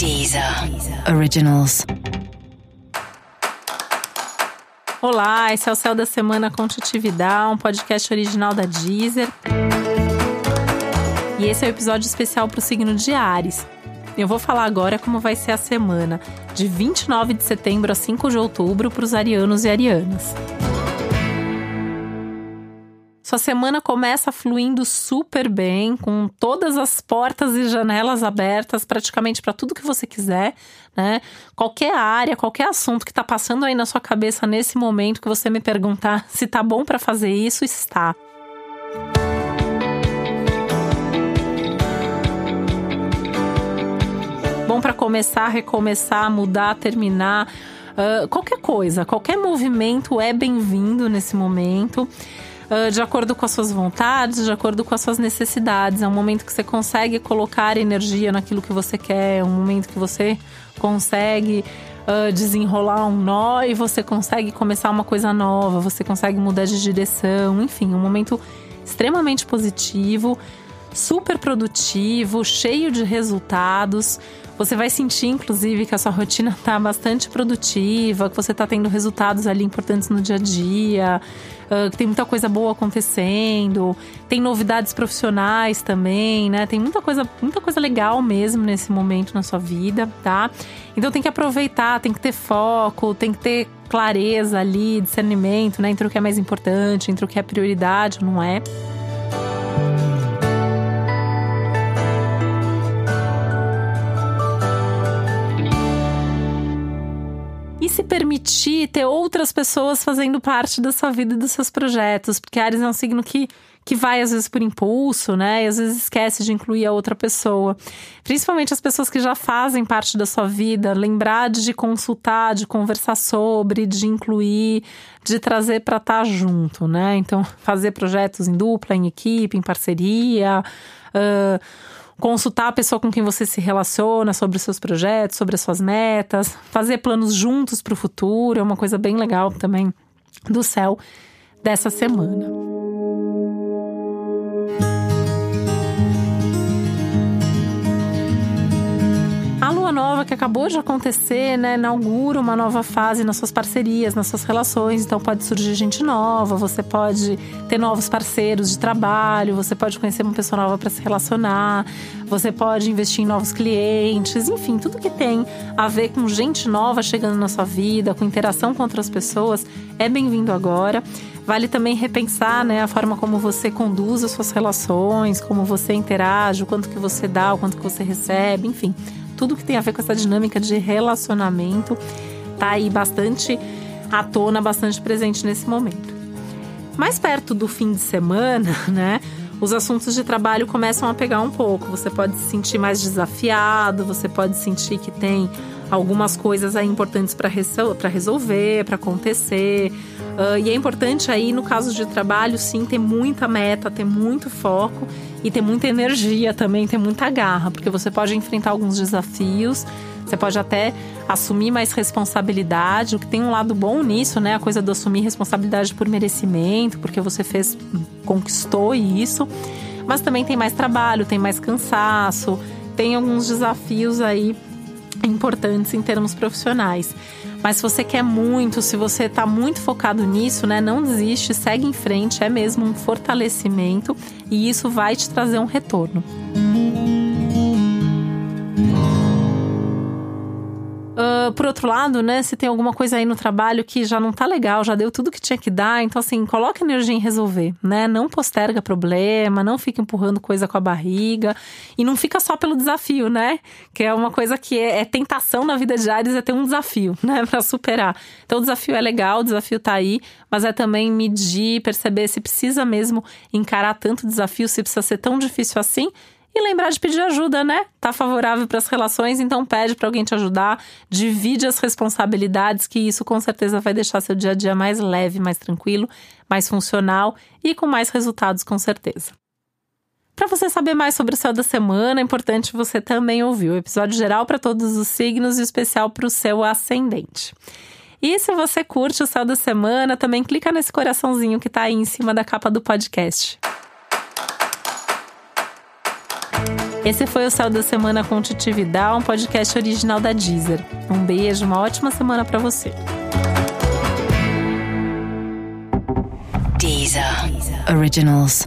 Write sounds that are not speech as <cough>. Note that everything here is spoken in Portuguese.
Deezer Originals. Olá, esse é o Céu da Semana com Titividade, um podcast original da Deezer. E esse é o um episódio especial para o signo de Ares. Eu vou falar agora como vai ser a semana de 29 de setembro a 5 de outubro para os arianos e arianas. Sua semana começa fluindo super bem, com todas as portas e janelas abertas, praticamente para tudo que você quiser, né? Qualquer área, qualquer assunto que está passando aí na sua cabeça nesse momento que você me perguntar <laughs> se tá bom para fazer isso, está. Bom para começar, recomeçar, mudar, terminar. Uh, qualquer coisa, qualquer movimento é bem-vindo nesse momento. Ah, de acordo com as suas vontades, de acordo com as suas necessidades. É um momento que você consegue colocar energia naquilo que você quer, é um momento que você consegue uh, desenrolar um nó e você consegue começar uma coisa nova, você consegue mudar de direção, enfim, um momento extremamente positivo, super produtivo, cheio de resultados. Você vai sentir, inclusive, que a sua rotina está bastante produtiva, que você está tendo resultados ali importantes no dia a dia, que tem muita coisa boa acontecendo, tem novidades profissionais também, né? Tem muita coisa, muita coisa legal mesmo nesse momento na sua vida, tá? Então tem que aproveitar, tem que ter foco, tem que ter clareza ali, discernimento, né? Entre o que é mais importante, entre o que é prioridade, não é? Se permitir ter outras pessoas fazendo parte da sua vida e dos seus projetos, porque Ares é um signo que que vai às vezes por impulso, né? E às vezes esquece de incluir a outra pessoa. Principalmente as pessoas que já fazem parte da sua vida, lembrar de consultar, de conversar sobre, de incluir, de trazer para estar tá junto, né? Então, fazer projetos em dupla, em equipe, em parceria. Uh, consultar a pessoa com quem você se relaciona sobre os seus projetos, sobre as suas metas, fazer planos juntos para o futuro, é uma coisa bem legal também do céu dessa semana. Que acabou de acontecer, né, inaugura uma nova fase nas suas parcerias, nas suas relações. Então pode surgir gente nova, você pode ter novos parceiros de trabalho, você pode conhecer uma pessoa nova para se relacionar, você pode investir em novos clientes, enfim, tudo que tem a ver com gente nova chegando na sua vida, com interação com outras pessoas, é bem-vindo agora. Vale também repensar né, a forma como você conduz as suas relações, como você interage, o quanto que você dá, o quanto que você recebe, enfim tudo que tem a ver com essa dinâmica de relacionamento tá aí bastante à tona, bastante presente nesse momento. Mais perto do fim de semana, <laughs> né? Os assuntos de trabalho começam a pegar um pouco. Você pode se sentir mais desafiado, você pode sentir que tem algumas coisas aí importantes para resolver, para acontecer. Uh, e é importante aí, no caso de trabalho, sim, ter muita meta, ter muito foco e ter muita energia também, ter muita garra, porque você pode enfrentar alguns desafios, você pode até assumir mais responsabilidade, o que tem um lado bom nisso, né? A coisa do assumir responsabilidade por merecimento, porque você fez, conquistou isso. Mas também tem mais trabalho, tem mais cansaço, tem alguns desafios aí importantes em termos profissionais. Mas se você quer muito, se você está muito focado nisso, né, não desiste, segue em frente, é mesmo um fortalecimento e isso vai te trazer um retorno. Uh, por outro lado, né, se tem alguma coisa aí no trabalho que já não tá legal, já deu tudo que tinha que dar, então assim, coloque energia em resolver, né? Não posterga problema, não fica empurrando coisa com a barriga e não fica só pelo desafio, né? Que é uma coisa que é, é tentação na vida de Ares é ter um desafio, né, <laughs> para superar. Então o desafio é legal, o desafio tá aí, mas é também medir, perceber se precisa mesmo encarar tanto desafio, se precisa ser tão difícil assim e lembrar de pedir ajuda, né? Tá favorável para as relações, então pede para alguém te ajudar, divide as responsabilidades, que isso com certeza vai deixar seu dia a dia mais leve, mais tranquilo, mais funcional e com mais resultados, com certeza. Para você saber mais sobre o céu da semana, é importante você também ouvir o episódio geral para todos os signos e o especial para o seu ascendente. E se você curte o céu da semana, também clica nesse coraçãozinho que está aí em cima da capa do podcast. Esse foi o Céu da Semana com Titi Vidal, um podcast original da Deezer. Um beijo, uma ótima semana para você. Deezer. Originals.